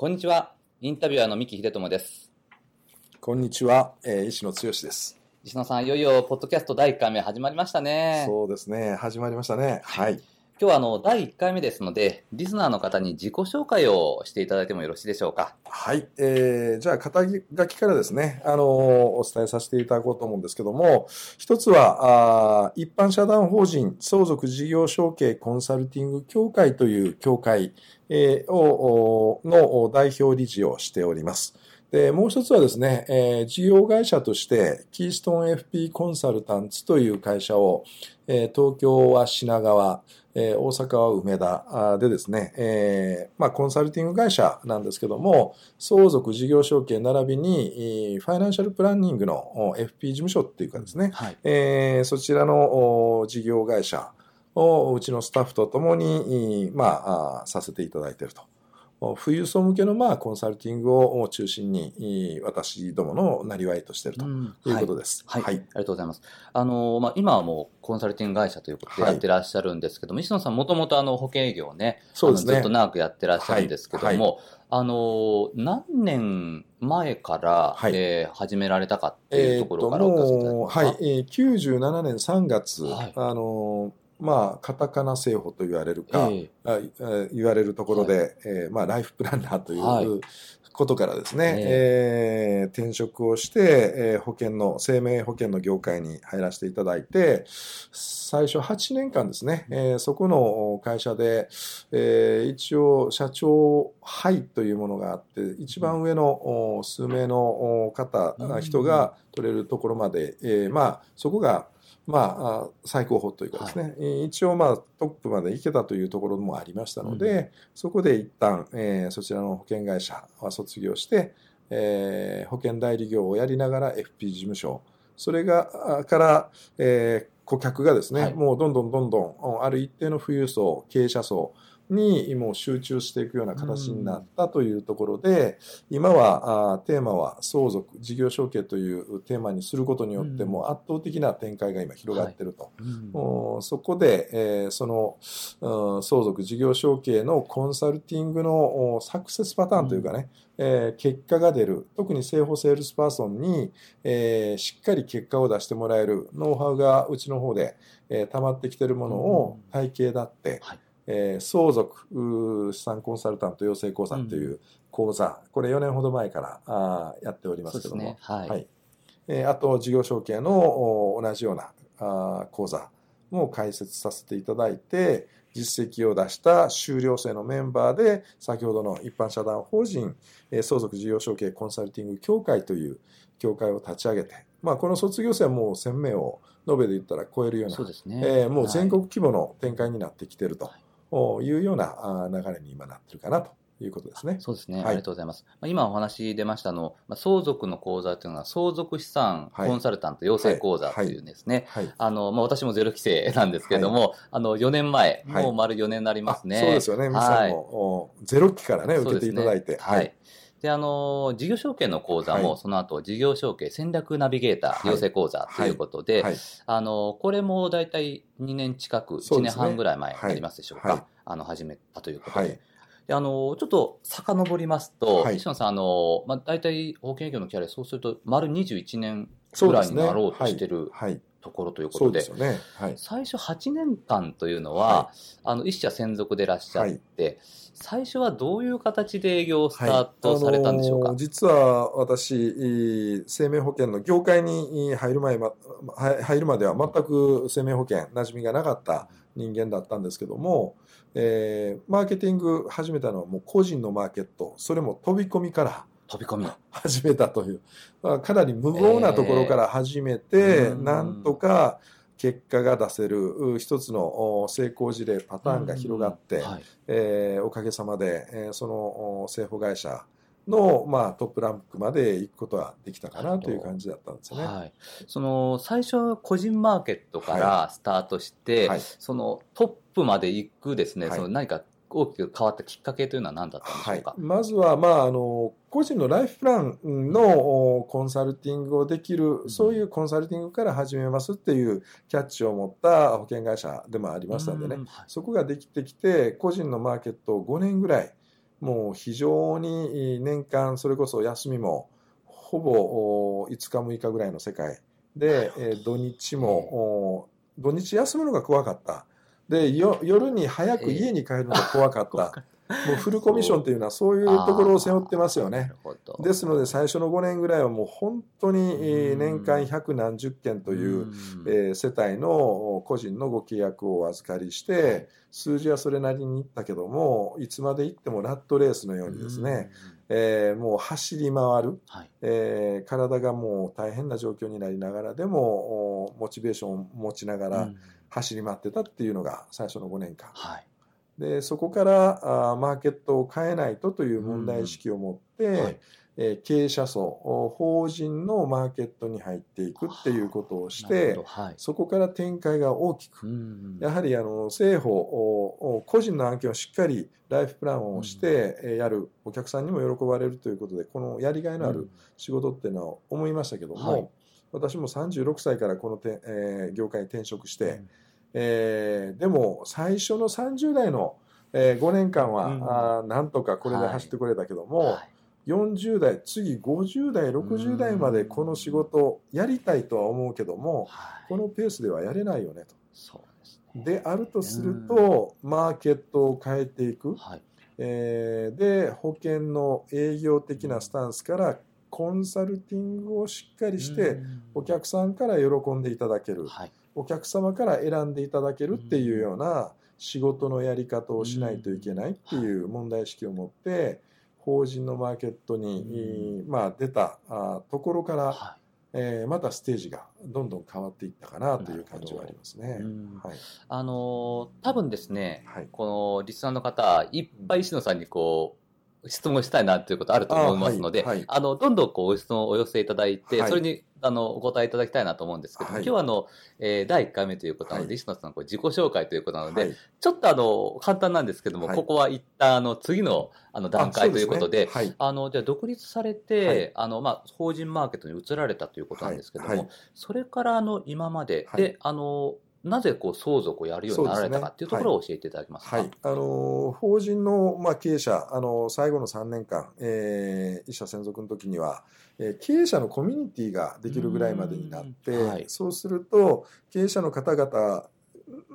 こんにちは。インタビュアーの三木秀友です。こんにちは、えー、石野剛です。石野さんいよいよポッドキャスト第1回目始まりましたね。そうですね。始まりましたね。はい今日はあの第1回目ですので、リスナーの方に自己紹介をしていただいてもよろしいでしょうか？はい。えー、じゃあ、肩書きからですね、あのー、お伝えさせていただこうと思うんですけども、一つは、あ一般社団法人相続事業承継コンサルティング協会という協会、えー、をの代表理事をしております。で、もう一つはですね、えー、事業会社として、キーストン FP コンサルタンツという会社を、えー、東京は品川、えー、大阪は梅田でですね、えー、まあ、コンサルティング会社なんですけども、相続事業承継並びに、ファイナンシャルプランニングの FP 事務所っていうかですね、はい、えー、そちらの事業会社をうちのスタッフとともに、まあ、させていただいていると。富裕層向けのまあコンサルティングを中心に私どものなりわいとしているということです。はい、はい、はい、ありがとうございます。あの、まあ、今はもうコンサルティング会社ということでやってらっしゃるんですけども、はい、石野さんもともとあの保険営業をね、そうですね。ずっと長くやってらっしゃるんですけども、はい、あの、何年前から、はい、えー、始められたかっていうところからお聞かせいただけますか？はい、えー、97年3月、はい、あの、まあ、カタカナ製法と言われるか、えー、言われるところで、はい、えー、まあ、ライフプランナーということからですね、はい、えー、転職をして、えー、保険の、生命保険の業界に入らせていただいて、最初8年間ですね、えー、そこの会社で、えー、一応社長杯というものがあって、一番上の数名の方、人が取れるところまで、えー、まあ、そこがまあ、最高峰というかですね、はい、一応、まあ、トップまで行けたというところもありましたので、うん、そこで一旦、えー、そちらの保険会社は卒業して、えー、保険代理業をやりながら FP 事務所、それが、から、えー、顧客がですね、はい、もうどんどんどんどん、ある一定の富裕層、経営者層、にもう集中していくような形になったというところで、今はあテーマは相続、事業承継というテーマにすることによっても圧倒的な展開が今広がっていると。はい。うん、そこで、えー、その、うん、相続、事業承継のコンサルティングのサクセスパターンというかね、うん、えー、結果が出る、特に生保セールスパーソンに、えー、しっかり結果を出してもらえるノウハウがうちの方で、えー、溜まってきているものを体系だって、はいえー、相続資産コンサルタント養成講座という講座、うん、これ4年ほど前からあやっておりますけども、ね、はい、はい、えー、あと事業承継の同じようなあ講座も開設させていただいて実績を出した修了生のメンバーで先ほどの一般社団法人、えー、相続事業承継コンサルティング協会という協会を立ち上げて、まあ、この卒業生はもう1000名を延べで言ったら超えるようなそうですね、えー、もう全国規模の展開になってきていると。はいいうような流れに今なってるかなということですね。そうですね。はい、ありがとうございます。今お話出ましたの、相続の講座というのは、相続資産コンサルタント養成講座というですね、はいはい、あの、まあ、私もゼロ規制なんですけれども、あの、4年前、もう丸4年になりますね。そうですよね。皆さんも、ゼロ期からね、受けていただいて。はい。で、あの、事業承継の講座も、その後、事業承継戦略ナビゲーター養成講座ということで、あの、これも大体2年近く、1年半ぐらい前ありますでしょうか。あの、始めたということで。であの、ちょっと遡りますと、はい、石野さん、あの、まあ、大体保険営業のキャリア、そうすると、丸21年ぐらいになろうとしてる、ところということで、でね。はい、最初8年間というのは、はい、あの一社専属でいらっしゃって、はい、最初はどういう形で営業をスタートされたんでしょうか、実は私、生命保険の業界に入る前、入るまでは全く生命保険、馴染みがなかった人間だったんですけども、えー、マーケティング始めたのはもう個人のマーケット、それも飛び込みから飛び込み。始めたという、まあ、かなり無謀なところから始めて、えー、なんとか結果が出せる一つの成功事例パターンが広がって、はい、えー、おかげさまで、えー、その製法会社の、まあ、トップランクまで行くことはできたかなという感じだったんですね。はい、その最初個人マーケットからスタートして、はい、そのトップまで行くですね、その何か大きく変わったきっかけというのは何だったんでしょうか、はい、まずは、まあ、あの個人のライフプランのコンサルティングをできる、うん、そういうコンサルティングから始めますっていうキャッチを持った保険会社でもありましたんでね、うん。はい、そこができてきて個人のマーケットを5年ぐらいもう非常に年間それこそ休みもほぼ5日6日ぐらいの世界で、土日も土日休むのが怖かった。で夜に早く家に帰るのが怖かった。もうフルコミッションというのはそういうところを背負ってますよね。ですので最初の5年ぐらいはもう本当に年間百何十件というえ世帯の個人のご契約をお預かりして数字はそれなりにいったけどもいつまでいってもラットレースのようにですねえもう走り回る、え体がもう大変な状況になりながらでもモチベーションを持ちながら走り回ってたっていうのが最初の5年間。はい。でそこからあマーケットを変えないとという問題意識を持って、うんはい、えー、経営者層法人のマーケットに入っていくっていうことをして、はい、そこから展開が大きく、うん、やはりあの政法個人の案件をしっかりライフプランをしてやるお客さんにも喜ばれるということでこのやりがいのある仕事っていうのは思いましたけども、はい、私も36歳からこのて、えー、業界に転職して、うん。えー、でも最初の30代の、えー、5年間は、うん、あなんとかこれで走ってくれたけども、はい。はい、40代次50代60代までこの仕事やりたいとは思うけども、はい、このペースではやれないよねと。そうで、ね、あるとすると、マーケットを変えていく、はい、えー、で保険の営業的なスタンスからコンサルティングをしっかりしてお客さんから喜んでいただける、はい、お客様から選んでいただけるっていうような仕事のやり方をしないといけないっていう問題意識を持って法人のマーケットに、まあ、出たところから、えー、またステージがどんどん変わっていったかなという感じはありますね。はい、あの多分ですね、はい、このリスナーの方いっぱい石野さんにこう質問したいなということあると思いますので、あはいはい、あの、どんどんこう、質問をお寄せいただいて、はい、それに、あの、お答えいただきたいなと思うんですけど、今日はあの、えー、第1回目ということなので、石野さん、これ自己紹介ということなので、ちょっとあの、簡単なんですけども、ここは一旦、あの、次の、あの、段階ということで、あ、ね、の、じゃあ、独立されて、あの、まあ、法人マーケットに移られたということなんですけども、それから、あの、今まで、で、あの、なぜこう相続をやるようになられたかっていうところを教えていただけますか？はい、あの法人のまあ経営者あの最後の3年間、えー、一社専属の時には、えー、経営者のコミュニティができるぐらいまでになって、はい、そうすると経営者の方々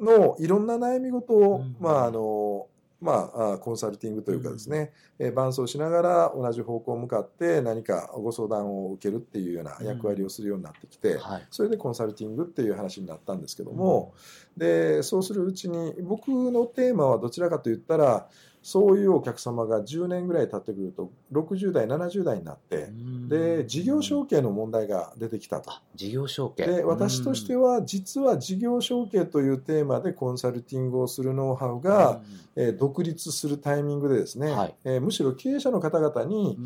のいろんな悩み事を、まああのまあ、コンサルティングというかですね、うん、伴走しながら同じ方向向かって何かご相談を受けるっていうような役割をするようになってきて、うん。はい、それでコンサルティングっていう話になったんですけども、うん、でそうするうちに僕のテーマはどちらかといったらそういうお客様が10年ぐらい経ってくると60代70代になってで事業承継の問題が出てきたと。事業承継。で私としては実は事業承継というテーマでコンサルティングをするノウハウが、えー、独立するタイミングでですね、はい、えー、むしろ経営者の方々に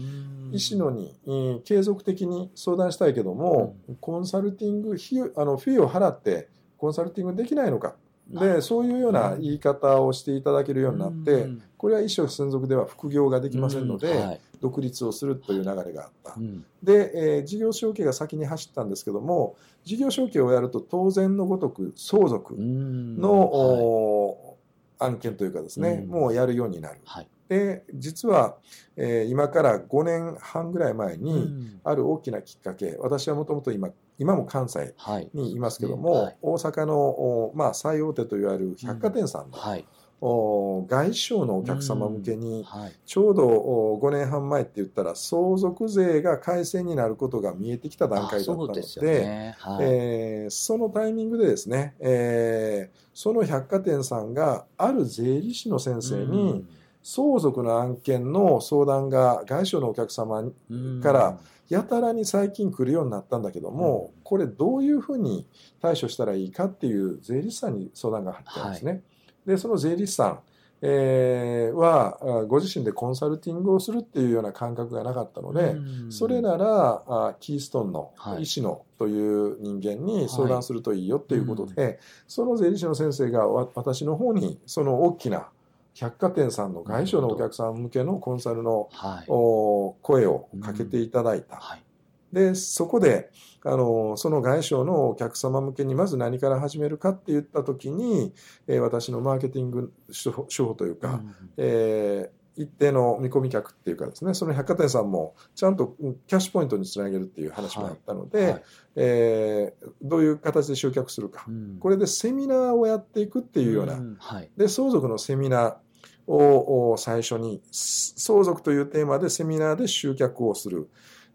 石野に、えー、継続的に相談したいけどもコンサルティング費あのフィーを払ってコンサルティングできないのか。でそういうような言い方をしていただけるようになって、これは一生専属では副業ができませんので、独立をするという流れがあった。で、えー、事業承継が先に走ったんですけども事業承継をやると当然のごとく相続の、案件というかですね、もうやるようになる。で実は、えー、今から5年半ぐらい前にある大きなきっかけ、私はもともと今今も関西にい。ますけども、はい。ねはい、大阪の、まあ、最大手といわれる百貨店さんの、うんはい、外商のお客様向けに、ちょうど5年半前って言ったら相続税が改正になることが見えてきた段階だったのでそね。はい、えー、そのタイミングでですね、えー、その百貨店さんがある税理士の先生に、相続の案件の相談が外商のお客様からやたらに最近来るようになったんだけども、うん、これどういうふうに対処したらいいかっていう税理士さんに相談が入ったんですね。はい、でその税理士さんえー、はご自身でコンサルティングをするっていうような感覚がなかったので、それならあキーストンの医師のという人間に相談するといいよっていうことで、はい、その税理士の先生が私の方にその大きな百貨店さんの外商のお客さん向けのコンサルの、はい、声をかけていただいた。はい、でそこであのその外商のお客様向けにまず何から始めるかって言った時に、えー、私のマーケティング手法というか、うん、えー、一定の見込み客っていうかですねその百貨店さんもちゃんとキャッシュポイントにつなげるっていう話もあったので、はいはい、えー、どういう形で集客するか、うん、これでセミナーをやっていくっていうような、うん。はい、で相続のセミナーを最初に相続というテーマでセミナーで集客をする。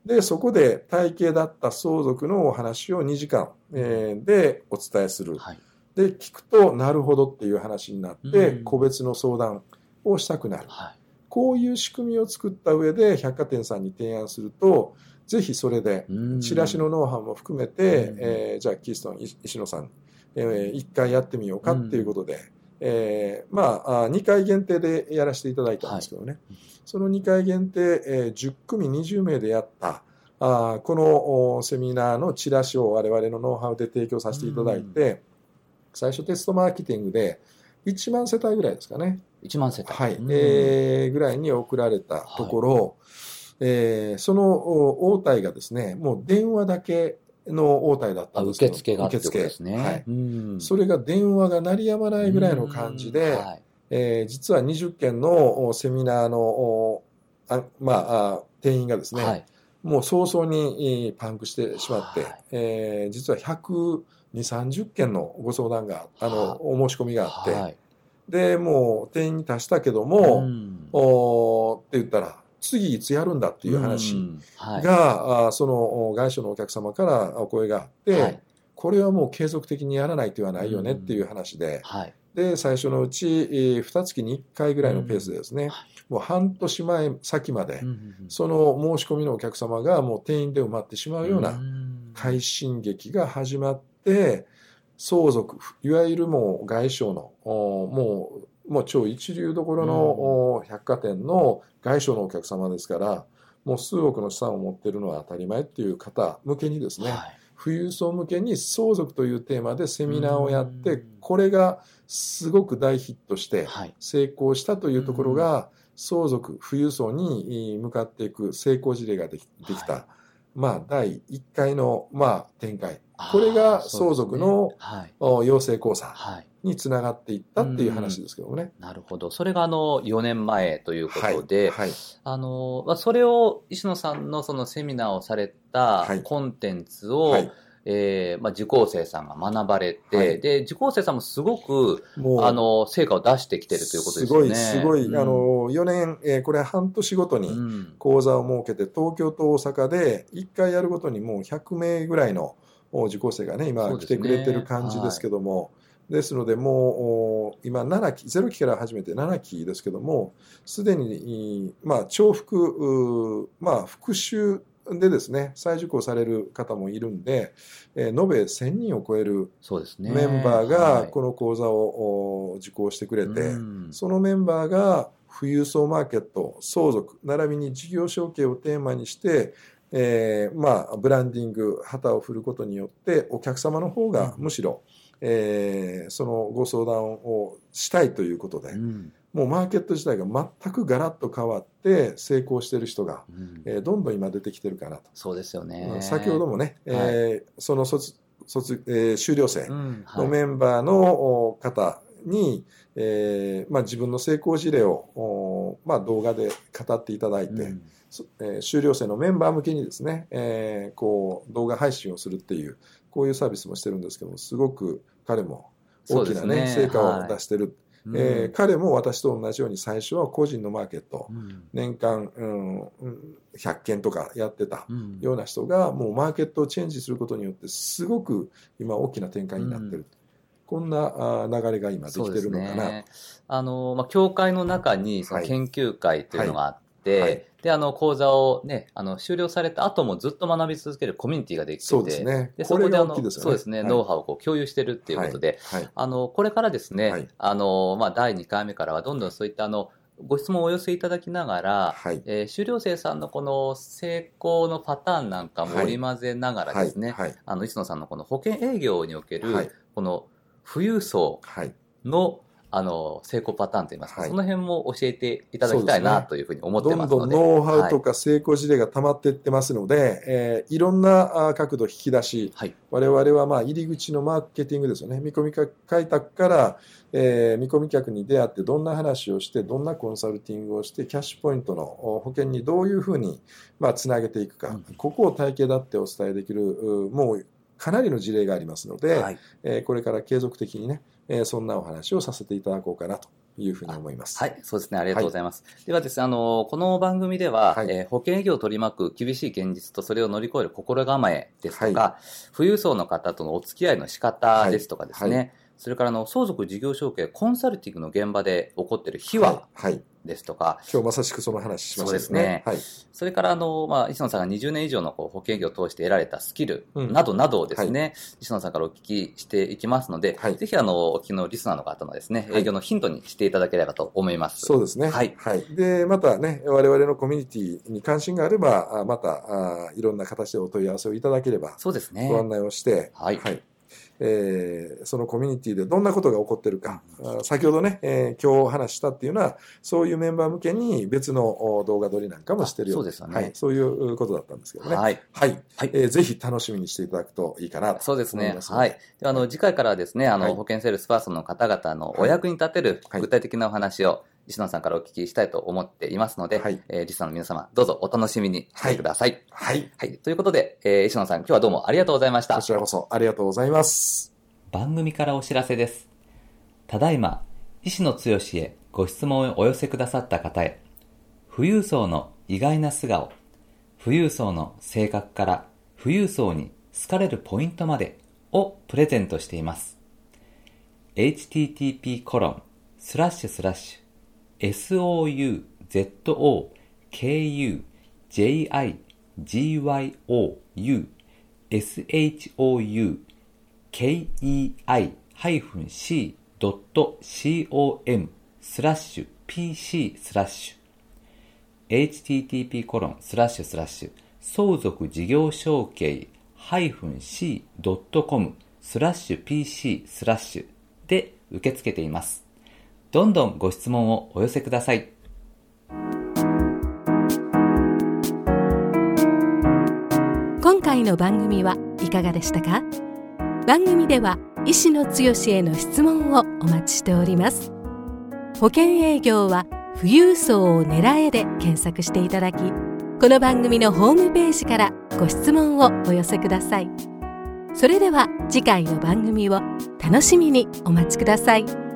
で、そこで体系だった相続のお話を2時間、えー、でお伝えする。はい、で、聞くと、なるほどっていう話になって、個別の相談をしたくなる。はい、こういう仕組みを作った上で百貨店さんに提案すると、ぜひそれで、チラシのノウハウも含めて、えー、じゃあ、キーストン石野さん、えー、一回やってみようかっていうことで、えー、まあ、2回限定でやらせていただいたんですけどね。はいその2回限定、えー、10組20名でやったあこのセミナーのチラシを我々のノウハウで提供させていただいて、最初テストマーケティングで1万世帯ぐらいですかね。1万世帯。はい。えー、ぐらいに送られたところ、はい、えー、その応対がですね、もう電話だけの応対だったんですけど受付が受付。ですね。はい。それが電話が鳴りやまないぐらいの感じで、はいえー、実は20件のセミナーのあ、まあ、定員がですね、はい、もう早々にパンクしてしまって、はい、えー、実は120、30件のご相談が、あの、お申し込みがあって、はい、で、もう定員に達したけども、うん、おって言ったら、次いつやるんだっていう話が、はい、あその外商のお客様からお声があって、はい、これはもう継続的にやらないとはないよねっていう話で、はい、で、最初のうち、えー、2月に1回ぐらいのペースでですね、もう半年前先まで、その申し込みのお客様がもう定員で埋まってしまうような快進撃が始まって、相続、いわゆるもう外商の、もう、もう超一流どころの百貨店の外商のお客様ですから、もう数億の資産を持っているのは当たり前っていう方向けにですね、はい。富裕層向けに相続というテーマでセミナーをやって、これがすごく大ヒットして成功したというところが、相続、富裕層に向かっていく成功事例ができできた、まあ、第1回の、まあ、展開。これが相続の、養成講座につながっていったっていう話ですけどね。なるほど。それがあの4年前ということで、はい。はい、あのそれを石野さんのそのセミナーをされたコンテンツを、はい。えーまあ、受講生さんが学ばれて、はい、で受講生さんもすごくあの成果を出してきてるということですよね。すごい、すごい、うん、あの4年、えー、これ半年ごとに講座を設けて、東京と大阪で1回やるごとにもう100名ぐらいの受講生がね、今来てくれてる感じですけども、ですので、もう今7期、0期から始めて7期ですけども、すでに、まあ、重複、まあ、復習でですね、再受講される方もいるんで、えー、延べ1000人を超えるメンバーがこの講座を受講してくれて、そのメンバーが富裕層マーケット、相続、並びに事業承継をテーマにして、えー、まあ、ブランディング、旗を振ることによって、お客様の方がむしろ、うん、えー、そのご相談をしたいということで、うん、もうマーケット自体が全くガラッと変わって成功している人が、うん、えー、どんどん今出てきてるかなと。そうですよね。先ほどもね、はい、えー、その卒卒、えー、修了生のメンバーの方に、えーまあ、自分の成功事例を、まあ、動画で語っていただいて、うん。えー、修了生のメンバー向けにですね、えー、こう動画配信をするっていうこういうサービスもしてるんですけどもすごく彼も大きなね、ね。成果を出してる、はい。えー、彼も私と同じように最初は個人のマーケット、うん、年間、うん、100件とかやってたような人が、もうマーケットをチェンジすることによってすごく今大きな展開になってる。こんな流れが今できてるのかな。ね、あの、まあ、教会の中にその研究会というのがあって、はい、で、あの、講座をね、あの、終了された後もずっと学び続けるコミュニティができてて、そうですね。で、そこであの、ね、そうですね、はい、ノウハウをこう共有してるっていうことで、あの、これからですね、あの、まあ、第2回目からはどんどんそういったあの、ご質問をお寄せいただきながら、はい、えー、修了生さんのこの成功のパターンなんかも織り交ぜながらですね、はい。はい、あの、石野さんのこの保険営業における、この富裕層の、あの、成功パターンといいますか、はい、その辺も教えていただきたいなというふうに思ってますので。どんどんノウハウとか成功事例が溜まっていってますので、はい、えー、いろんな角度引き出し、はい、我々はまあ入り口のマーケティングですよね。見込み開拓から、えー、見込み客に出会ってどんな話をして、どんなコンサルティングをして、キャッシュポイントの保険にどういうふうに、まあ、つなげていくか、うん、ここを体系だってお伝えできる、もうかなりの事例がありますので、はい、えー、これから継続的にね、えー、そんなお話をさせていただこうかなというふうに思います。はい、そうですね。ありがとうございます。はい、ではですね、あの、この番組では、はい、えー、保険営業を取り巻く厳しい現実とそれを乗り越える心構えですとか、はい、富裕層の方とのお付き合いの仕方ですとかですね、それからの相続事業承継コンサルティングの現場で起こっている秘話ですとか、はいはい、今日まさしくその話しましたね。そうですね。はい、それからあの、まあ、石野さんが20年以上のこう保険業を通して得られたスキルなどなどをですね、うんはい、石野さんからお聞きしていきますので、はい、ぜひあの、お聞きのリスナーの方のですね、営業のヒントにしていただければと思います。そうですね。はい。はい。で、またね、我々のコミュニティに関心があれば、またあいろんな形でお問い合わせをいただければ、そうですね。ご案内をして、はい。はいえー、そのコミュニティでどんなことが起こってるか、先ほどね、えー、今日話したっていうのは、そういうメンバー向けに別の動画撮りなんかもしてるようですよね、はい。そういうことだったんですけどね。はい。はい。はい、えー、ぜひ楽しみにしていただくといいかなとそうですね。はい。であの、次回からはですね、あの、はい、保険セールスパーソンの方々のお役に立てる具体的なお話を、石野さんからお聞きしたいと思っていますので、はい、えー、リスナーの皆様、どうぞお楽しみにしてください。はい。はい。ということで、えー、石野さん、今日はどうもありがとうございました。こちらこそありがとうございます。番組からお知らせです。ただいま、石野剛へご質問をお寄せくださった方へ、富裕層の意外な素顔、富裕層の性格から富裕層に好かれるポイントまでをプレゼントしています。http コロンスラッシュスラッシュ s o u z o k u j i g y o u s h o u k e i-c.com スラッシュ pc スラッシュ http コロンスラッシュスラッシュ相続事業承継 -c.com スラッシュ pc スラッシュで受け付けています。どんどんご質問をお寄せください。今回の番組はいかがでしたか？番組では医師の強への質問をお待ちしております保険営業は富裕層を狙えで検索していただきこの番組のホームページからご質問をお寄せくださいそれでは次回の番組を楽しみにお待ちください。